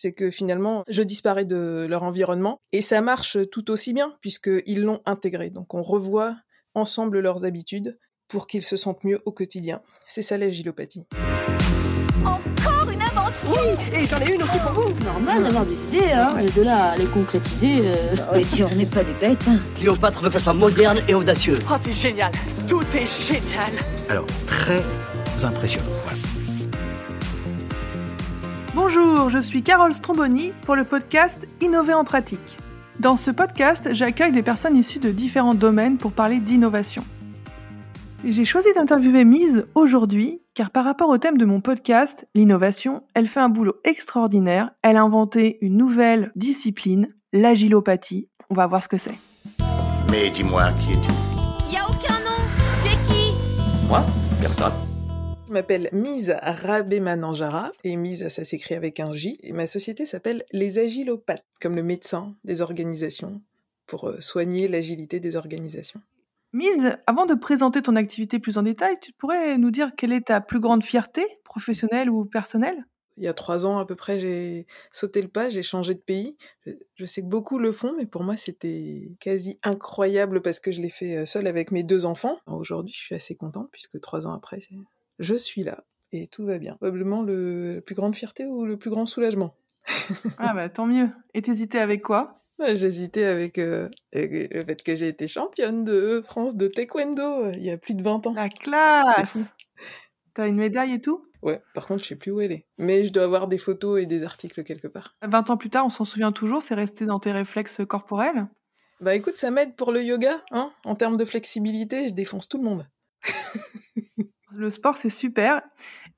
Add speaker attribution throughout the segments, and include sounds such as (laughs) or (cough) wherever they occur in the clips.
Speaker 1: c'est que finalement, je disparais de leur environnement et ça marche tout aussi bien puisqu'ils l'ont intégré. Donc on revoit ensemble leurs habitudes pour qu'ils se sentent mieux au quotidien. C'est ça l'agilopathie.
Speaker 2: Encore une avancée
Speaker 3: Oui, et j'en ai une aussi pour vous.
Speaker 4: Normal d'avoir des idées, hein. Et de là à les concrétiser. euh,
Speaker 2: Oh, et puis on n'est pas des bêtes. hein.
Speaker 3: Cléopâtre veut que ça soit moderne et audacieux.
Speaker 5: Oh, t'es génial Tout est génial
Speaker 6: Alors, très impressionnant. Voilà.
Speaker 7: Bonjour, je suis Carole Stromboni pour le podcast Innover en pratique. Dans ce podcast, j'accueille des personnes issues de différents domaines pour parler d'innovation. J'ai choisi d'interviewer Mise aujourd'hui car par rapport au thème de mon podcast, l'innovation, elle fait un boulot extraordinaire. Elle a inventé une nouvelle discipline, l'agilopathie. On va voir ce que c'est.
Speaker 6: Mais dis-moi, qui es-tu?
Speaker 2: Y a aucun nom Tu es qui?
Speaker 3: Moi? Personne.
Speaker 1: Je m'appelle Mise Rabémananjara et Mise ça s'écrit avec un J et ma société s'appelle les agilopathes comme le médecin des organisations pour euh, soigner l'agilité des organisations.
Speaker 7: Mise, avant de présenter ton activité plus en détail, tu pourrais nous dire quelle est ta plus grande fierté, professionnelle ou personnelle?
Speaker 1: Il y a trois ans à peu près, j'ai sauté le pas, j'ai changé de pays. Je, je sais que beaucoup le font, mais pour moi c'était quasi incroyable parce que je l'ai fait euh, seule avec mes deux enfants. Aujourd'hui, je suis assez contente puisque trois ans après, c'est- je suis là et tout va bien. Probablement le, la plus grande fierté ou le plus grand soulagement.
Speaker 7: Ah bah tant mieux. Et t'hésitais avec quoi?
Speaker 1: Ouais, J'hésitais avec, euh, avec le fait que j'ai été championne de France de taekwondo euh, il y a plus de 20 ans.
Speaker 7: La classe. T'as une médaille et tout?
Speaker 1: Ouais, par contre, je sais plus où elle est. Mais je dois avoir des photos et des articles quelque part.
Speaker 7: 20 ans plus tard, on s'en souvient toujours, c'est resté dans tes réflexes corporels?
Speaker 1: Bah écoute, ça m'aide pour le yoga, hein. En termes de flexibilité, je défonce tout le monde. (laughs)
Speaker 7: Le sport, c'est super.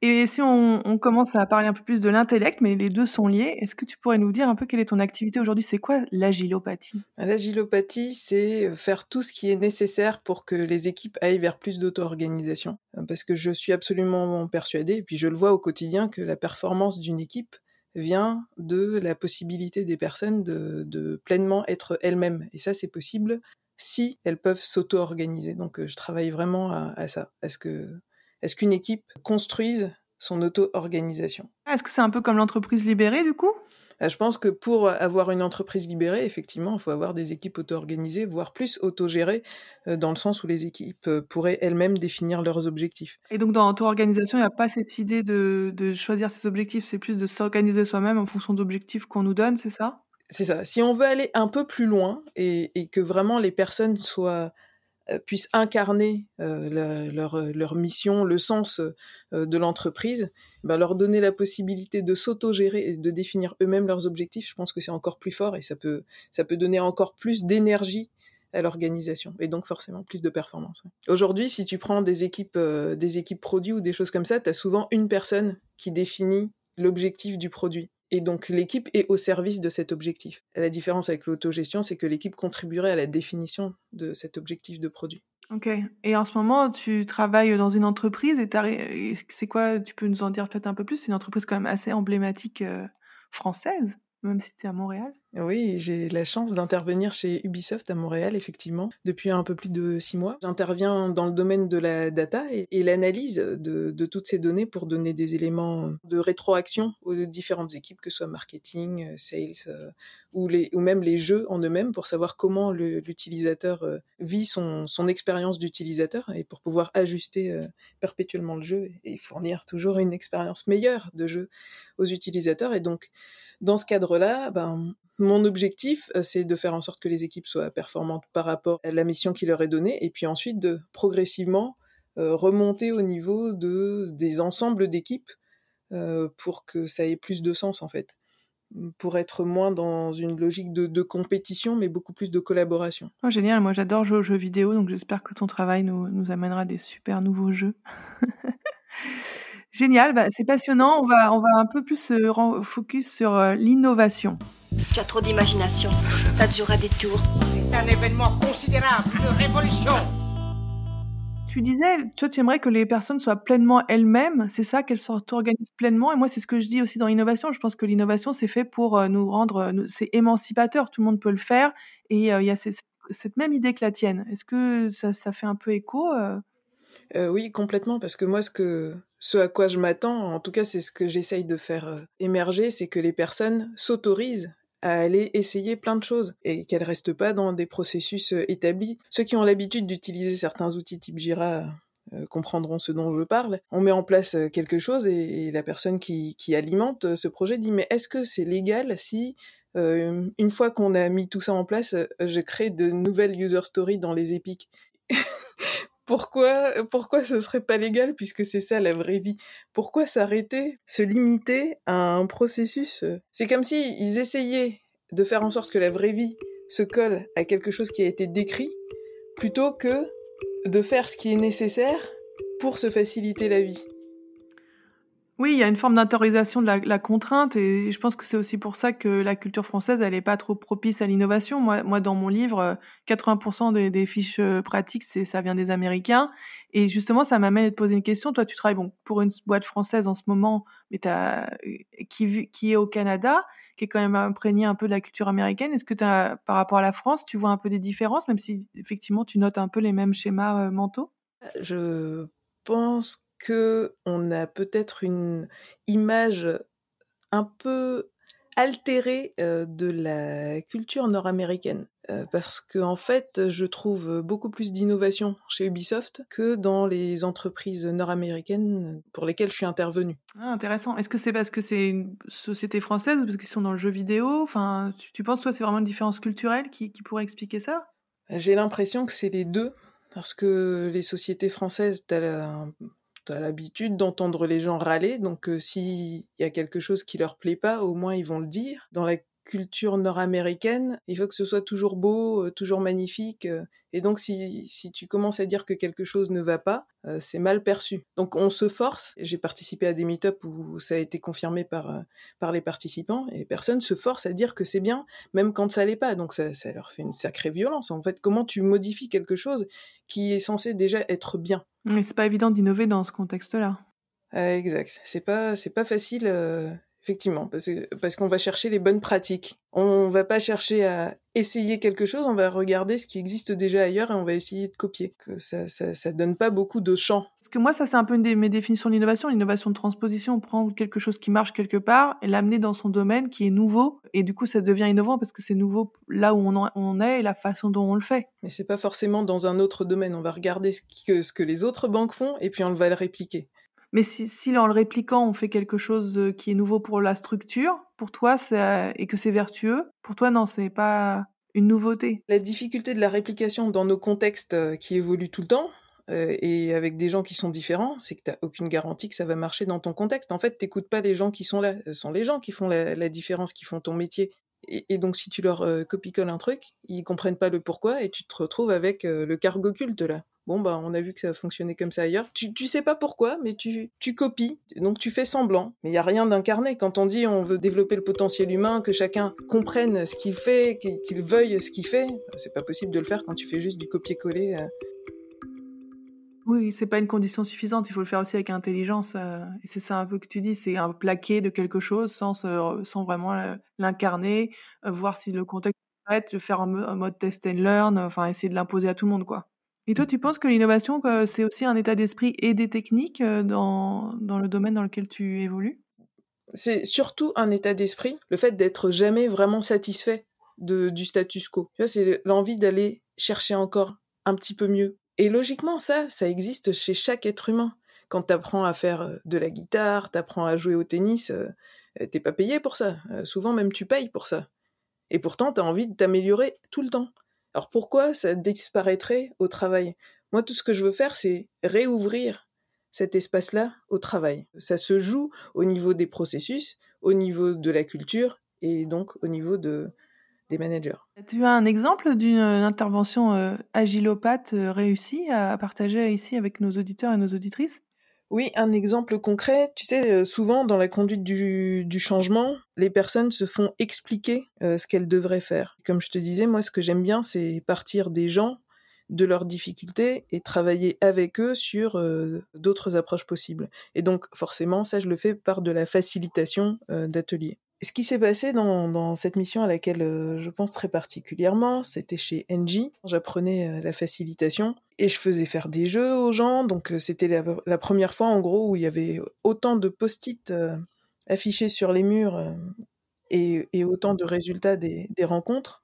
Speaker 7: Et si on, commence à parler un peu plus de l'intellect, mais les deux sont liés, est-ce que tu pourrais nous dire un peu quelle est ton activité aujourd'hui? C'est quoi l'agilopathie?
Speaker 1: L'agilopathie, c'est euh, faire tout ce qui est nécessaire pour que les équipes aillent vers plus d'auto-organisation. Euh, Parce que je suis absolument persuadée, et puis je le vois au quotidien, que la performance d'une équipe vient de la possibilité des personnes de, pleinement être elles-mêmes. Et ça, c'est possible si elles peuvent s'auto-organiser. Donc, euh, je travaille vraiment à, à ça. Est-ce que, est-ce qu'une équipe construise son auto-organisation?
Speaker 7: Ah, Est-ce que c'est un peu comme l'entreprise libérée du coup?
Speaker 1: Euh, Je pense que pour avoir une entreprise libérée, effectivement, il faut avoir des équipes auto-organisées, voire plus autogérées, euh, dans le sens où les équipes euh, pourraient elles-mêmes définir leurs objectifs.
Speaker 7: Et donc dans ton organisation, il n'y a pas cette idée de, de choisir ses objectifs, c'est plus de s'organiser soi-même en fonction d'objectifs qu'on nous donne, c'est ça?
Speaker 1: C'est ça. Si on veut aller un peu plus loin et, et que vraiment les personnes soient puissent incarner euh, leur, leur mission, le sens euh, de l'entreprise, ben leur donner la possibilité de s'autogérer et de définir eux-mêmes leurs objectifs, je pense que c'est encore plus fort et ça peut, ça peut donner encore plus d'énergie à l'organisation et donc forcément plus de performance. Aujourd'hui, si tu prends des équipes, euh, des équipes produits ou des choses comme ça, tu as souvent une personne qui définit l'objectif du produit. Et donc l'équipe est au service de cet objectif. La différence avec l'autogestion, c'est que l'équipe contribuerait à la définition de cet objectif de produit.
Speaker 7: Ok. Et en ce moment, tu travailles dans une entreprise et, c'est quoi Tu peux nous en dire peut-être un peu plus? C'est une entreprise quand même assez emblématique euh, française, même si tu es à Montréal.
Speaker 1: Oui, j'ai la chance d'intervenir chez Ubisoft à Montréal, effectivement, depuis un peu plus de six mois. J'interviens dans le domaine de la data et, l'analyse de, toutes ces données pour donner des éléments de rétroaction aux différentes équipes, que ce soit marketing, euh, sales euh, ou, même les jeux en eux-mêmes, pour savoir comment l'utilisateur euh, vit son, expérience d'utilisateur et pour pouvoir ajuster perpétuellement le jeu et fournir toujours une expérience meilleure de jeu aux utilisateurs. Et donc, dans ce cadre-là, ben, mon objectif, euh, c'est de faire en sorte que les équipes soient performantes par rapport à la mission qui leur est donnée, et puis ensuite de progressivement euh, remonter au niveau de, des ensembles d'équipes euh, pour que ça ait plus de sens en fait, pour être moins dans une logique de, de compétition, mais beaucoup plus de collaboration.
Speaker 7: Oh, génial, moi j'adore jouer aux jeux vidéo, donc j'espère que ton travail nous, nous amènera des super nouveaux jeux. (laughs) Génial, bah, c'est passionnant. On va, on va un peu plus se focus sur euh, l'innovation.
Speaker 2: Tu as trop d'imagination. T'as toujours à des tours.
Speaker 5: C'est un événement considérable, une révolution
Speaker 7: Tu disais, toi, tu aimerais que les personnes soient pleinement elles-mêmes, c'est ça, qu'elles s'organisent pleinement. Et moi, c'est ce que je dis aussi dans l'innovation. Je pense que l'innovation, c'est fait pour euh, nous rendre, euh, c'est émancipateur. Tout le monde peut le faire. Et euh, il y a ces- cette même idée que la tienne. Est-ce que ça, ça fait un peu écho euh?
Speaker 1: Euh, oui, complètement, parce que moi, ce que, ce à quoi je m'attends, en tout cas c'est ce que j'essaye de faire euh, émerger, c'est que les personnes s'autorisent à aller essayer plein de choses et qu'elles restent pas dans des processus euh, établis. Ceux qui ont l'habitude d'utiliser certains outils type Jira euh, comprendront ce dont je parle. On met en place quelque chose et, la personne qui, qui, alimente ce projet dit mais est-ce que c'est légal si une fois qu'on a mis tout ça en place, je crée de nouvelles user stories dans les épiques? (laughs) pourquoi, pourquoi ce serait pas légal puisque c'est ça la vraie vie? Pourquoi s'arrêter, se limiter à un processus euh? C'est comme si ils essayaient de faire en sorte que la vraie vie se colle à quelque chose qui a été décrit plutôt que de faire ce qui est nécessaire pour se faciliter la vie.
Speaker 7: Oui, il y a une forme d'interiorisation de la, contrainte et je pense que c'est aussi pour ça que la culture française, elle n'est pas trop propice à l'innovation. Moi, moi, dans mon livre, 80% des, des, fiches euh, pratiques, ça vient des Américains. Et justement, ça m'amène à te poser une question. Toi, tu travailles pour une boîte française en ce moment, mais euh, qui, est au Canada, qui est quand même imprégné un peu de la culture américaine. Est-ce que as, par rapport à la France, tu vois un peu des différences, même si effectivement tu notes un peu les mêmes schémas euh, mentaux?
Speaker 1: Je pense que on a peut-être une image un peu altérée euh, de la culture nord-américaine. Euh, parce que en fait, je trouve beaucoup plus d'innovation chez Ubisoft que dans les entreprises nord-américaines pour lesquelles je suis intervenue.
Speaker 7: Ah, intéressant. Est-ce que c'est parce que c'est une société française ou parce qu'ils sont dans le jeu vidéo? Enfin, tu, penses toi c'est vraiment une différence culturelle qui, qui pourrait expliquer ça?
Speaker 1: J'ai l'impression que c'est les deux, parce que les sociétés françaises, t'as as l'habitude d'entendre les gens râler, donc euh, s'il y a quelque chose qui leur plaît pas, au moins ils vont le dire. Dans la culture nord-américaine, il faut que ce soit toujours beau, euh, toujours magnifique. Euh, et donc, si, si tu commences à dire que quelque chose ne va pas, euh, c'est mal perçu. Donc, on se force. J'ai participé à des meet-up où ça a été confirmé par, par les participants et personne se force à dire que c'est bien, même quand ça l'est pas. Donc, ça, ça leur fait une sacrée violence. En fait, comment tu modifies quelque chose qui est censé déjà être bien?
Speaker 7: Mais c'est pas évident d'innover dans ce contexte-là.
Speaker 1: exact. C'est pas, c'est pas facile. Effectivement, parce, qu'on va chercher les bonnes pratiques. On va pas chercher à essayer quelque chose, on va regarder ce qui existe déjà ailleurs et on va essayer de copier. Que ça, ça, donne pas beaucoup de champ.
Speaker 7: Parce que moi, ça c'est un peu une de mes définitions de l'innovation. L'innovation de transposition, prendre quelque chose qui marche quelque part et l'amener dans son domaine qui est nouveau. Et du coup, ça devient innovant parce que c'est nouveau là où on, est et la façon dont on le fait.
Speaker 1: Mais c'est pas forcément dans un autre domaine. On va regarder ce que, ce que les autres banques font et puis on va le répliquer.
Speaker 7: Mais si, si en le répliquant, on fait quelque chose euh, qui est nouveau pour la structure, pour toi, et que c'est vertueux, pour toi, non, c'est pas une nouveauté.
Speaker 1: La difficulté de la réplication dans nos contextes euh, qui évoluent tout le temps, euh, et avec des gens qui sont différents, c'est que tu n'as aucune garantie que ça va marcher dans ton contexte. En fait, t'écoutes pas les gens qui sont là, ce sont les gens qui font la, différence, qui font ton métier. Et, donc, si tu leur copie-colles un truc, ils comprennent pas le pourquoi, et tu te retrouves avec le cargo culte là. Bon, bah, on a vu que ça fonctionnait comme ça ailleurs. Tu, tu sais pas pourquoi, mais tu, tu copies. Donc, tu fais semblant. Mais il y a rien d'incarné. Quand on dit on veut développer le potentiel humain, que chacun comprenne ce qu'il fait, qu'il veuille ce qu'il fait, c'est pas possible de le faire quand tu fais juste du copier-coller. Euh.
Speaker 7: Oui, c'est pas une condition suffisante. Il faut le faire aussi avec intelligence. Euh, et c'est ça un peu que tu dis. C'est un plaqué de quelque chose sans, sans vraiment euh, l'incarner, voir si le contexte est prêt, faire un, mode test and learn, enfin, essayer de l'imposer à tout le monde, quoi. Et toi, tu penses que l'innovation, c'est aussi un état d'esprit et des techniques euh, dans, dans le domaine dans lequel tu évolues?
Speaker 1: C'est surtout un état d'esprit, le fait d'être jamais vraiment satisfait de, du status quo. C'est l'envie d'aller chercher encore un petit peu mieux. Et logiquement, ça, ça existe chez chaque être humain. Quand tu apprends à faire euh, de la guitare, tu apprends à jouer au tennis, euh, t'es pas payé pour ça. Souvent même tu payes pour ça. Et pourtant, tu as envie de t'améliorer tout le temps. Alors pourquoi ça disparaîtrait au travail? Moi, tout ce que je veux faire, c'est réouvrir cet espace-là au travail. Ça se joue au niveau des processus, au niveau de la culture et donc au niveau de, des managers.
Speaker 7: Tu as un exemple d'une intervention euh, agilopathe euh, réussie à partager ici avec nos auditeurs et nos auditrices?
Speaker 1: Oui, un exemple concret, tu sais, euh, souvent dans la conduite du, changement, les personnes se font expliquer euh, ce qu'elles devraient faire. Comme je te disais, moi, ce que j'aime bien, c'est partir des gens, de leurs difficultés et travailler avec eux sur euh, d'autres approches possibles. Et donc, forcément, ça, je le fais par de la facilitation d'ateliers. Ce qui s'est passé dans, cette mission à laquelle je pense très particulièrement, c'était chez Engie. J'apprenais la facilitation et je faisais faire des jeux aux gens. Donc c'était la, première fois en gros où il y avait autant de post-it affichés sur les murs et, et, autant de résultats des, rencontres.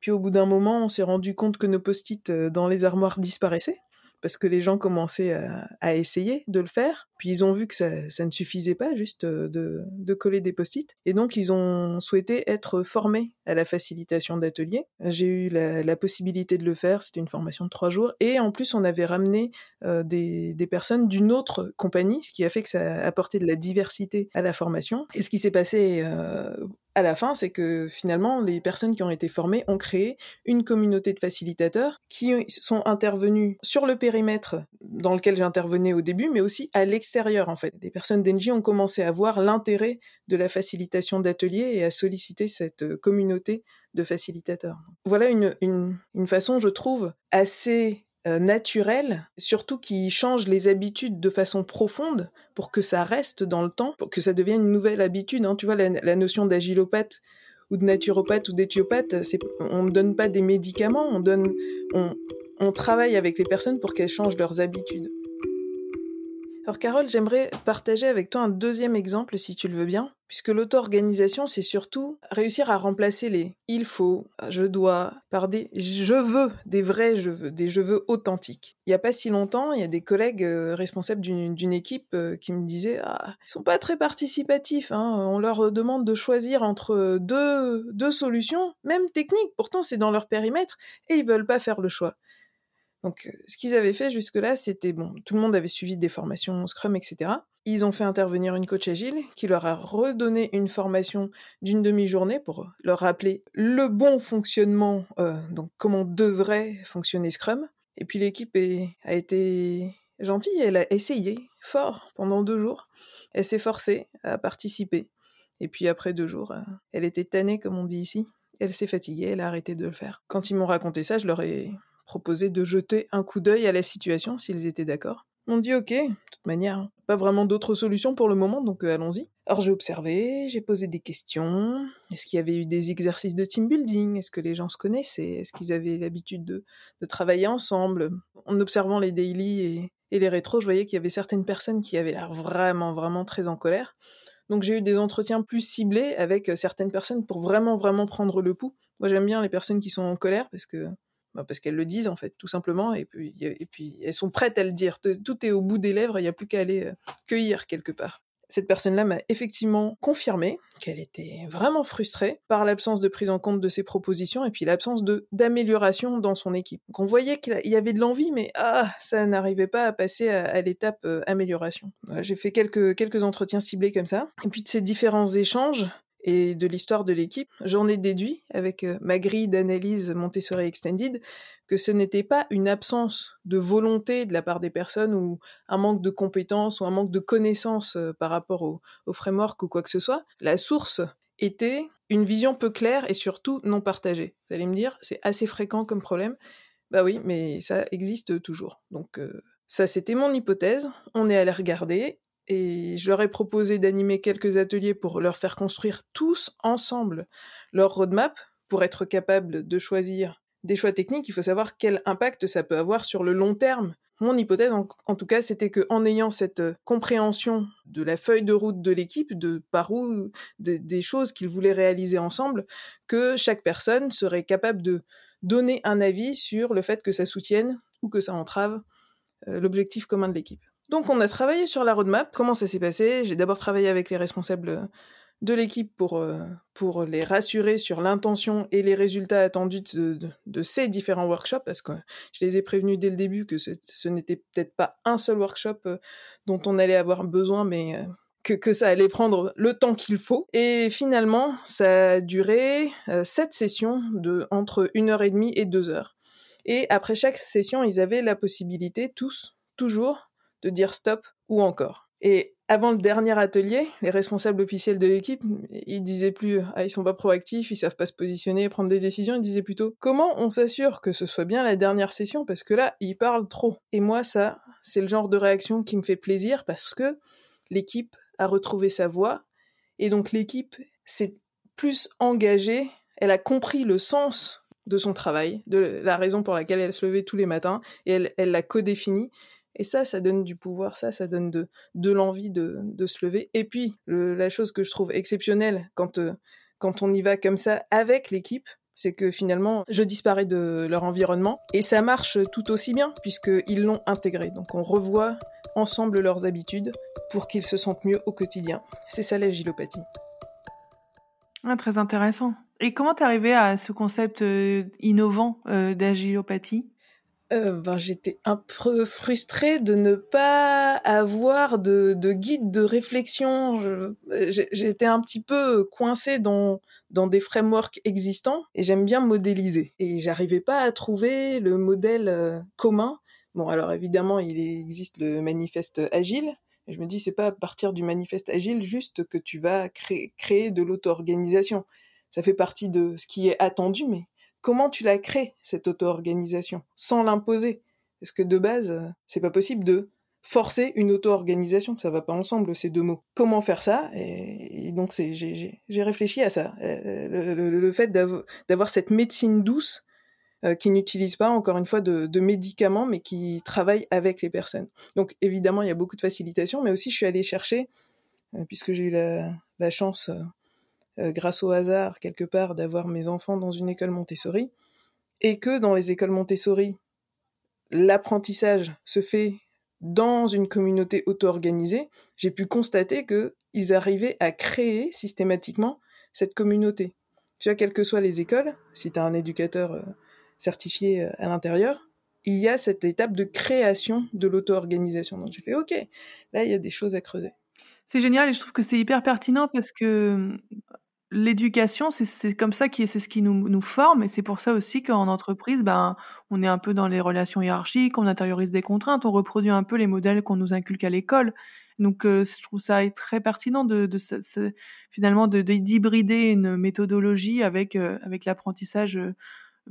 Speaker 1: Puis au bout d'un moment, on s'est rendu compte que nos post-it dans les armoires disparaissaient parce que les gens commençaient à, essayer de le faire. Puis ils ont vu que ça, ne suffisait pas juste de, de coller des post-it. Et donc ils ont souhaité être formés à la facilitation d'ateliers. J'ai eu la, possibilité de le faire, c'était une formation de trois jours. Et en plus, on avait ramené euh, des, des, personnes d'une autre compagnie, ce qui a fait que ça a apporté de la diversité à la formation. Et ce qui s'est passé euh, à la fin, c'est que finalement, les personnes qui ont été formées ont créé une communauté de facilitateurs qui sont intervenus sur le périmètre dans lequel j'intervenais au début, mais aussi à l'extérieur, en fait. Les personnes d'Engie ont commencé à voir l'intérêt de la facilitation d'ateliers et à solliciter cette communauté de facilitateurs. Voilà une, une, façon, je trouve, assez euh, naturel, surtout qui change les habitudes de façon profonde pour que ça reste dans le temps, pour que ça devienne une nouvelle habitude. Hein. Tu vois, la, notion d'agilopathe ou de naturopathe ou d'éthiopathe, on ne donne pas des médicaments, on donne, on, on travaille avec les personnes pour qu'elles changent leurs habitudes. Alors Carole, j'aimerais partager avec toi un deuxième exemple si tu le veux bien, puisque l'auto-organisation, c'est surtout réussir à remplacer les il faut, je dois, par des je veux, des vrais je veux, des je veux authentiques. Il n'y a pas si longtemps, il y a des collègues euh, responsables d'une équipe euh, qui me disaient ah, ils sont pas très participatifs, hein. on leur demande de choisir entre deux, deux solutions, même techniques, pourtant c'est dans leur périmètre, et ils veulent pas faire le choix. Donc, ce qu'ils avaient fait jusque-là, c'était bon, tout le monde avait suivi des formations Scrum, etc. Ils ont fait intervenir une coach agile qui leur a redonné une formation d'une demi-journée pour leur rappeler le bon fonctionnement, euh, donc comment devrait fonctionner Scrum. Et puis l'équipe a été gentille, elle a essayé fort pendant deux jours. Elle s'est forcée à participer. Et puis après deux jours, euh, elle était tannée, comme on dit ici. Elle s'est fatiguée, elle a arrêté de le faire. Quand ils m'ont raconté ça, je leur ai proposé de jeter un coup d'œil à la situation s'ils étaient d'accord. On dit ok, de toute manière, pas vraiment d'autres solutions pour le moment, donc euh, allons-y. Alors j'ai observé, j'ai posé des questions. Est-ce qu'il y avait eu des exercices de team building? Est-ce que les gens se connaissaient? Est-ce qu'ils avaient l'habitude de, de, travailler ensemble? En observant les daily et, et les rétros, je voyais qu'il y avait certaines personnes qui avaient l'air vraiment, vraiment très en colère. Donc j'ai eu des entretiens plus ciblés avec euh, certaines personnes pour vraiment, vraiment prendre le pouls. Moi j'aime bien les personnes qui sont en colère parce que bah, parce qu'elles le disent en fait, tout simplement, et puis, elles sont prêtes à le dire. Tout est au bout des lèvres, il n'y a plus qu'à aller euh, cueillir quelque part. Cette personne-là m'a effectivement confirmé qu'elle était vraiment frustrée par l'absence de prise en compte de ses propositions et puis l'absence d'amélioration dans son équipe. Donc on voyait qu'il y avait de l'envie, mais ah, ça n'arrivait pas à passer à, à l'étape euh, amélioration. J'ai fait quelques quelques entretiens ciblés comme ça. Et puis de ces différents échanges, et de l'histoire de l'équipe, j'en ai déduit, avec euh, ma grille d'analyse Montessori Extended, que ce n'était pas une absence de volonté de la part des personnes ou un manque de compétences ou un manque de connaissances euh, par rapport au, au framework ou quoi que ce soit. La source était une vision peu claire et surtout non partagée. Vous allez me dire, c'est assez fréquent comme problème. Bah oui, mais ça existe toujours. Donc euh, ça, c'était mon hypothèse. On est allé regarder et je leur ai proposé d'animer quelques ateliers pour leur faire construire tous ensemble leur roadmap pour être capable de choisir des choix techniques. Il faut savoir quel impact ça peut avoir sur le long terme. Mon hypothèse, en, tout cas, c'était que en ayant cette compréhension de la feuille de route de l'équipe, de par où de, des choses qu'ils voulaient réaliser ensemble, que chaque personne serait capable de donner un avis sur le fait que ça soutienne ou que ça entrave euh, l'objectif commun de l'équipe. Donc on a travaillé sur la roadmap. Comment ça s'est passé? J'ai d'abord travaillé avec les responsables de l'équipe pour, euh, pour les rassurer sur l'intention et les résultats attendus de, ces différents workshops, parce que je les ai prévenus dès le début que ce, ce n'était peut-être pas un seul workshop euh, dont on allait avoir besoin, mais euh, que, que ça allait prendre le temps qu'il faut. Et finalement, ça a duré sept sessions de entre une heure et demie et deux heures. Et après chaque session, ils avaient la possibilité, tous, toujours, de dire stop ou encore. Et avant le dernier atelier, les responsables officiels de l'équipe, ils disaient plus ah ils sont pas proactifs, ils savent pas se positionner, prendre des décisions, ils disaient plutôt comment on s'assure que ce soit bien la dernière session? Parce que là, ils parlent trop. Et moi ça, c'est le genre de réaction qui me fait plaisir parce que l'équipe a retrouvé sa voix et donc l'équipe s'est plus engagée, elle a compris le sens de son travail, de la raison pour laquelle elle se levait tous les matins, et elle, elle l'a codéfinie. Et ça, ça donne du pouvoir, ça, ça donne de, l'envie de, se lever. Et puis, la chose que je trouve exceptionnelle quand, euh, quand on y va comme ça avec l'équipe, c'est que finalement, je disparais de leur environnement et ça marche tout aussi bien puisqu'ils l'ont intégré. Donc on revoit ensemble leurs habitudes pour qu'ils se sentent mieux au quotidien. C'est ça l'agilopathie.
Speaker 7: Ah, très intéressant. Et comment t'es arrivé à ce concept euh, innovant euh, d'agilopathie
Speaker 1: euh, ben, j'étais un peu frustrée de ne pas avoir de, de guide de réflexion. J'étais un petit peu coincée dans, des frameworks existants et j'aime bien modéliser. Et j'arrivais pas à trouver le modèle euh, commun. Bon, alors évidemment, il existe le manifeste agile. Je me dis, c'est pas à partir du manifeste agile juste que tu vas créer, créer de l'auto-organisation. Ça fait partie de ce qui est attendu, mais comment tu la crées, cette auto-organisation, sans l'imposer? Parce que de base, euh, c'est pas possible de forcer une auto-organisation, ça va pas ensemble ces deux mots. Comment faire ça? Et, donc j'ai réfléchi à ça, euh, le, fait d'avoir cette médecine douce euh, qui n'utilise pas encore une fois de, médicaments, mais qui travaille avec les personnes. Donc évidemment, il y a beaucoup de facilitation, mais aussi je suis allée chercher, puisque j'ai eu la chance grâce au hasard quelque part d'avoir mes enfants dans une école Montessori, et que dans les écoles Montessori, l'apprentissage se fait dans une communauté auto-organisée, j'ai pu constater qu'ils arrivaient à créer systématiquement cette communauté. Tu vois, quelles que soient les écoles, si tu as un éducateur euh, certifié euh, à l'intérieur, il y a cette étape de création de l'auto-organisation. Donc j'ai fait, OK, là, il y a des choses à creuser.
Speaker 7: C'est génial et je trouve que c'est hyper pertinent parce que l'éducation, c'est comme ça qui c'est ce qui nous, nous forme et c'est pour ça aussi qu'en entreprise, ben, on est un peu dans les relations hiérarchiques, on intériorise des contraintes, on reproduit un peu les modèles qu'on nous inculque à l'école. Donc, euh, je trouve ça très pertinent de, de, finalement de d'hybrider une méthodologie avec euh, avec l'apprentissage euh,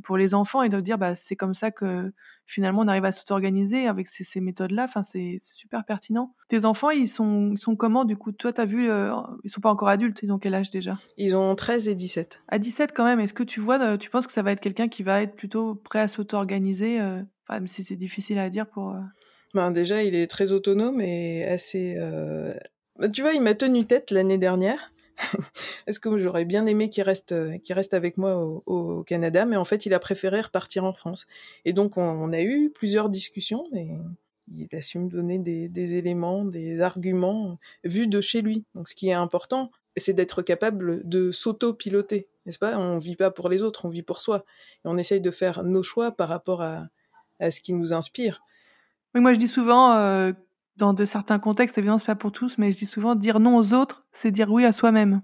Speaker 7: pour les enfants et de dire bah c'est comme ça que finalement on arrive à s'organiser avec ces, ces méthodes-là. Enfin c'est super pertinent. Tes enfants ils sont ils sont comment du coup? Toi t'as vu euh, ils sont pas encore adultes. Ils ont quel âge déjà?
Speaker 1: Ils ont 13 et 17.
Speaker 7: À 17 quand même. Est-ce que tu vois euh, tu penses que ça va être quelqu'un qui va être plutôt prêt à s'auto-organiser euh, enfin, même si c'est difficile à dire pour.
Speaker 1: Ben déjà il est très autonome et assez. Tu vois il m'a tenu tête l'année dernière. (laughs) Est-ce que j'aurais bien aimé qu'il reste, euh, qu'il reste avec moi au, Canada, mais en fait, il a préféré repartir en France. Et donc, on, a eu plusieurs discussions, et il a su me donner des, éléments, des arguments vus de chez lui. Donc, ce qui est important, c'est d'être capable de s'auto-piloter, n'est-ce pas? On vit pas pour les autres, on vit pour soi. Et on essaye de faire nos choix par rapport à, ce qui nous inspire.
Speaker 7: Oui, moi je dis souvent, euh, dans de certains contextes, évidemment, c'est pas pour tous, mais je dis souvent, dire non aux autres, c'est dire oui à soi-même.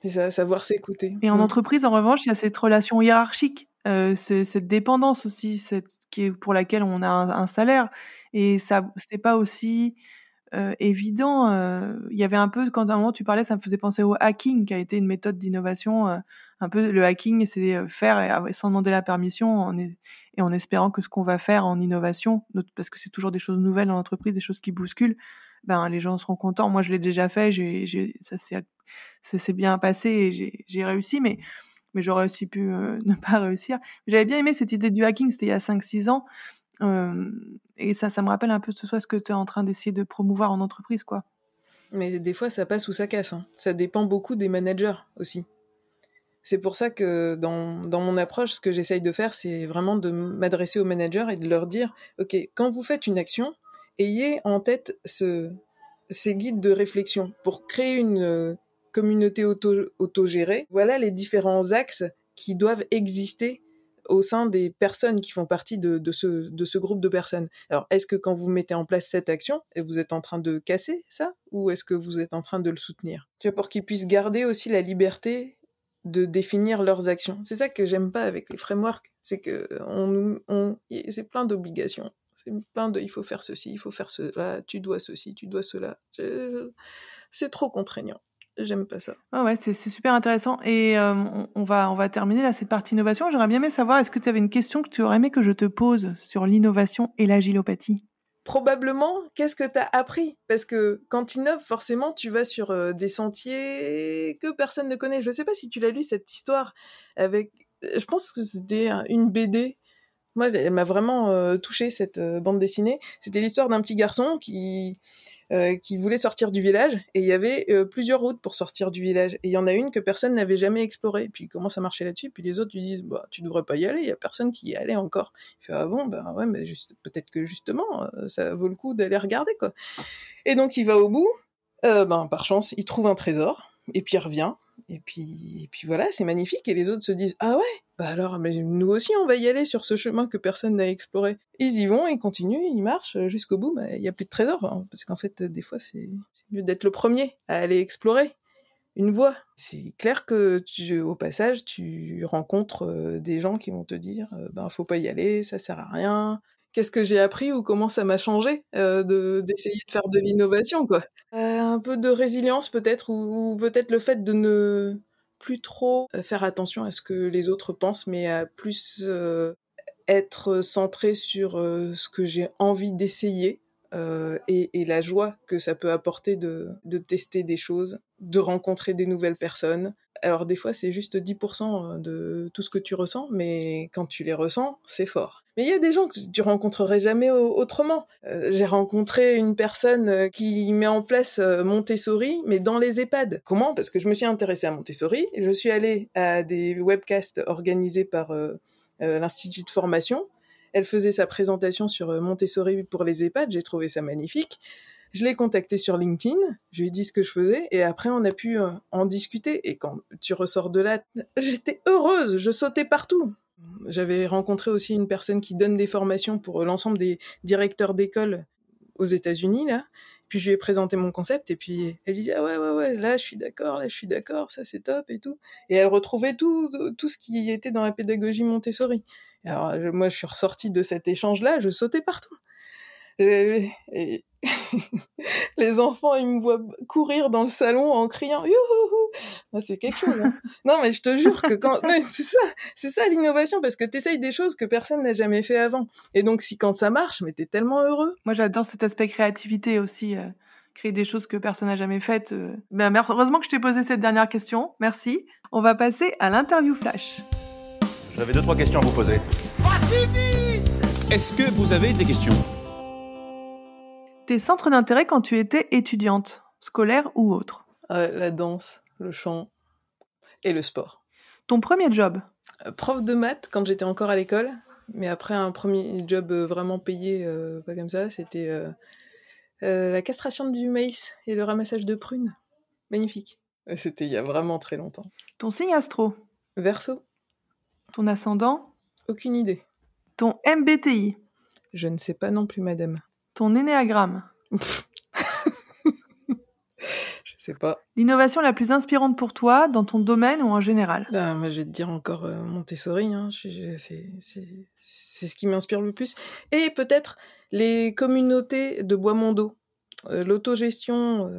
Speaker 1: C'est ça, savoir s'écouter.
Speaker 7: Et en mm. entreprise, en revanche, il y a cette relation hiérarchique, euh, cette dépendance aussi, cette, qui est pour laquelle on a un, salaire. Et ça, c'est pas aussi euh, évident. Euh, il y avait un peu, quand à un moment tu parlais, ça me faisait penser au hacking, qui a été une méthode d'innovation. Euh, un peu, le hacking, c'est faire sans demander la permission en, et en espérant que ce qu'on va faire en innovation, parce que c'est toujours des choses nouvelles dans l'entreprise, des choses qui bousculent, ben les gens seront contents. Moi, je l'ai déjà fait, j'ai, ça s'est, ça s'est bien passé et j'ai réussi, mais mais j'aurais aussi pu (laughs) ne pas réussir. J'avais bien aimé cette idée du hacking, c'était il y a 5-6 ans. Et ça, ça me rappelle un peu ce soit ce que tu es en train d'essayer de promouvoir en entreprise, quoi.
Speaker 1: Mais des fois, ça passe ou ça casse. Hein. Ça dépend beaucoup des managers aussi. C'est pour ça que dans, dans mon approche, ce que j'essaye de faire, c'est vraiment de m'adresser aux managers et de leur dire, OK, quand vous faites une action, ayez en tête ce, ces guides de réflexion pour créer une euh, communauté auto, autogérée. Voilà les différents axes qui doivent exister au sein des personnes qui font partie de, ce, groupe de personnes. Alors, est-ce que quand vous mettez en place cette action, vous êtes en train de casser ça ou est-ce que vous êtes en train de le soutenir? Tu pour qu'ils puissent garder aussi la liberté de définir leurs actions. C'est ça que j'aime pas avec les frameworks, c'est que on, on, c'est plein d'obligations. C'est plein de il faut faire ceci, il faut faire cela, tu dois ceci, tu dois cela. C'est trop contraignant j'aime pas ça.
Speaker 7: Ah ouais, c'est super intéressant. Et euh, on, va, on va terminer là cette partie innovation. J'aurais bien aimé savoir, est-ce que tu avais une question que tu aurais aimé que je te pose sur l'innovation et l'agilopathie
Speaker 1: Probablement, qu'est-ce que tu as appris? Parce que quand tu innoves, forcément, tu vas sur euh, des sentiers que personne ne connaît. Je ne sais pas si tu l'as lu, cette histoire avec je pense que c'était une BD. Moi, elle m'a vraiment euh, touché cette euh, bande dessinée. C'était l'histoire d'un petit garçon qui euh, qui voulait sortir du village et il y avait euh, plusieurs routes pour sortir du village et il y en a une que personne n'avait jamais explorée. Puis il commence à marcher là-dessus, puis les autres lui disent bah tu devrais pas y aller, il y a personne qui y allait encore. Il fait ah bon ben ouais mais peut-être que justement euh, ça vaut le coup d'aller regarder quoi. Et donc il va au bout. Euh, ben par chance il trouve un trésor et puis il revient et puis, et puis voilà, c'est magnifique. Et les autres se disent Ah ouais, bah alors, mais nous aussi, on va y aller sur ce chemin que personne n'a exploré. Ils y vont, ils continuent, ils marchent jusqu'au bout. Bah, il y a plus de trésor, hein, parce qu'en fait, des fois, c'est mieux d'être le premier à aller explorer une voie. C'est clair que tu, au passage, tu rencontres euh, des gens qui vont te dire euh, Ben, faut pas y aller, ça sert à rien. Qu'est-ce que j'ai appris ou comment ça m'a changé euh, de d'essayer de faire de l'innovation, quoi. Euh, un peu de résilience peut-être, ou, peut-être le fait de ne plus trop euh, faire attention à ce que les autres pensent, mais à plus être centré sur ce que j'ai envie d'essayer et, et la joie que ça peut apporter de, de tester des choses, de rencontrer des nouvelles personnes. Alors des fois c'est juste 10% de tout ce que tu ressens, mais quand tu les ressens, c'est fort. Mais il y a des gens que tu rencontrerais jamais au- autrement. Euh, J'ai rencontré une personne euh, qui met en place euh, Montessori, mais dans les EHPAD. Comment? Parce que je me suis intéressée à Montessori, je suis allée à des webcasts organisés par euh, euh, l'Institut de formation. Elle faisait sa présentation sur euh, Montessori pour les EHPAD, j'ai trouvé ça magnifique. Je l'ai contacté sur LinkedIn, je lui ai dit ce que je faisais, et après on a pu euh, en discuter. Et quand tu ressors de là, j'étais heureuse, je sautais partout. J'avais rencontré aussi une personne qui donne des formations pour euh, l'ensemble des directeurs d'école aux États-Unis, là. Puis je lui ai présenté mon concept, et puis elle disait ah ouais ouais ouais, là je suis d'accord, là je suis d'accord, ça c'est top et tout. Et elle retrouvait tout tout ce qui était dans la pédagogie Montessori. Alors moi je suis ressortie de cet échange-là, je sautais partout. Et- et- (laughs) les enfants, ils me voient courir dans le salon en criant youhou Ah, C'est quelque chose. hein. (laughs) non, mais je te jure que quand (laughs) c'est ça, c'est ça l'innovation parce que t'essayes des choses que personne n'a jamais fait avant. Et donc si quand ça marche, mais t'es tellement heureux.
Speaker 7: Moi, j'adore cet aspect créativité aussi. euh, créer des choses que personne n'a jamais faites. euh. Ben, heureusement que je t'ai posé cette dernière question. Merci. On va passer à l'interview flash.
Speaker 8: J'avais deux, trois questions à vous poser. Est-ce que vous avez des questions?
Speaker 7: Tes centres d'intérêt quand tu étais étudiante, scolaire ou autre?
Speaker 1: Euh, la danse, le chant et le sport.
Speaker 7: Ton premier job?
Speaker 1: Euh, prof de maths quand j'étais encore à l'école, mais après un premier job euh, vraiment payé, euh, pas comme ça, c'était la castration du maïs et le ramassage de prunes. Magnifique. C'était il y a vraiment très longtemps.
Speaker 7: Ton signe astro?
Speaker 1: Verso,
Speaker 7: Ton ascendant?
Speaker 1: aucune idée.
Speaker 7: Ton MBTI.
Speaker 1: Je ne sais pas non plus, madame.
Speaker 7: Ton énéagramme. (laughs)
Speaker 1: Je sais pas.
Speaker 7: L'innovation la plus inspirante pour toi dans ton domaine ou en général?
Speaker 1: Ah, moi, je vais te dire encore euh, Montessori. Hein. C'est- ce qui m'inspire le plus. Et peut-être les communautés de Bois-Mondo. Euh, L'autogestion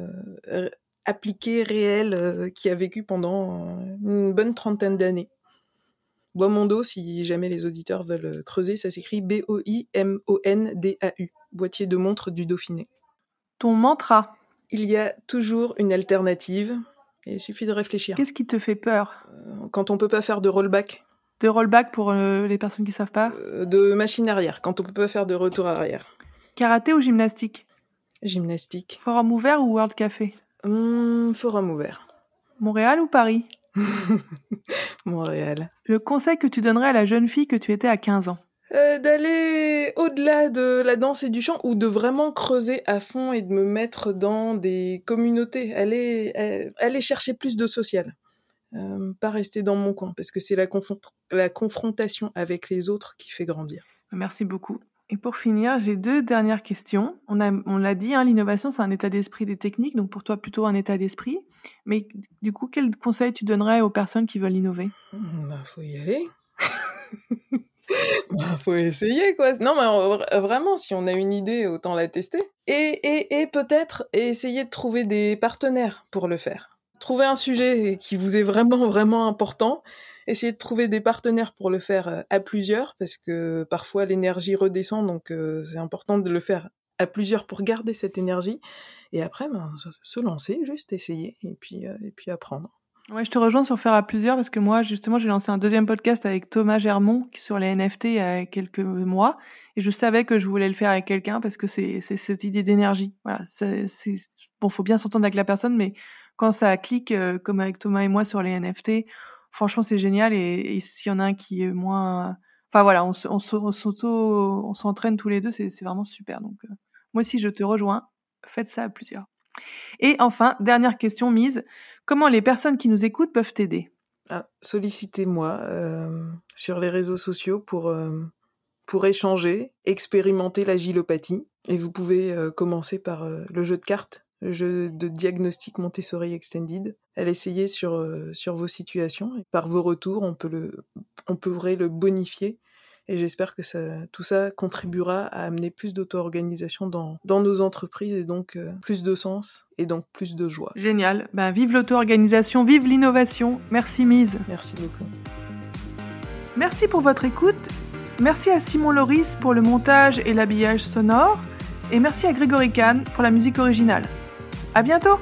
Speaker 1: euh, appliquée, réelle, euh, qui a vécu pendant une bonne trentaine d'années. Bois-Mondo, si jamais les auditeurs veulent creuser, ça s'écrit B-O-I-M-O-N-D-A-U. Boîtier de montre du Dauphiné.
Speaker 7: Ton mantra.
Speaker 1: Il y a toujours une alternative. Et il suffit de réfléchir.
Speaker 7: Qu'est-ce qui te fait peur?
Speaker 1: Quand on peut pas faire de rollback,
Speaker 7: De rollback pour euh, les personnes qui savent pas?
Speaker 1: euh, de machine arrière, quand on peut pas faire de retour arrière.
Speaker 7: Karaté ou gymnastique?
Speaker 1: Gymnastique.
Speaker 7: Forum ouvert ou World Café?
Speaker 1: Hum, forum ouvert.
Speaker 7: Montréal ou Paris? (laughs)
Speaker 1: Montréal.
Speaker 7: Le conseil que tu donnerais à la jeune fille que tu étais à 15 ans?
Speaker 1: Euh, D'aller au-delà de la danse et du chant, ou de vraiment creuser à fond et de me mettre dans des communautés. Aller, euh, aller chercher plus de social. Euh, pas rester dans mon coin, parce que c'est la, la confrontation avec les autres qui fait grandir.
Speaker 7: Merci beaucoup. Et pour finir, j'ai deux dernières questions. On a, on l'a dit, hein, l'innovation, c'est un état d'esprit des techniques, donc pour toi plutôt un état d'esprit. Mais du coup, quel conseil tu donnerais aux personnes qui veulent innover?
Speaker 1: Hum, Bah, faut y aller. (laughs) bah, faut essayer, quoi. Non, mais vraiment, si on a une idée, autant la tester. Et, et, et peut-être essayer de trouver des partenaires pour le faire. Trouver un sujet qui vous est vraiment, vraiment important. Essayer de trouver des partenaires pour le faire euh, à plusieurs, parce que parfois l'énergie redescend, donc euh, c'est important de le faire à plusieurs pour garder cette énergie. Et après, ben, se- se lancer, juste essayer, et puis, euh, et puis apprendre.
Speaker 7: Ouais, je te rejoins sur faire à plusieurs parce que moi, justement, j'ai lancé un deuxième podcast avec Thomas Germont sur les NFT il y a quelques mois et je savais que je voulais le faire avec quelqu'un parce que c'est cette idée d'énergie. Voilà, c'est bon, faut bien s'entendre avec la personne, mais quand ça clique euh, comme avec Thomas et moi sur les NFT, franchement, c'est génial et, s'il y en a un qui est moins, enfin voilà, on, s'entraîne tous les deux, c'est vraiment super. Donc euh, moi aussi, je te rejoins. Faites ça à plusieurs. Et enfin, dernière question mise, comment les personnes qui nous écoutent peuvent t'aider?
Speaker 1: Ah, Sollicitez-moi euh, sur les réseaux sociaux pour, euh, échanger, expérimenter l'agilopathie. Et vous pouvez euh, commencer par le jeu de cartes, le jeu de diagnostic Montessori Extended, à l'essayer sur, sur vos situations. Par vos retours, on, peut le, le bonifier et j'espère que ça, tout ça contribuera à amener plus d'auto-organisation dans, dans nos entreprises et donc euh, plus de sens et donc plus de joie.
Speaker 7: Génial. Ben, vive l'auto-organisation, vive l'innovation. Merci Mise.
Speaker 1: Merci beaucoup.
Speaker 7: Merci pour votre écoute. Merci à Simon Loris pour le montage et l'habillage sonore. Et merci à Grégory Kahn pour la musique originale. À bientôt!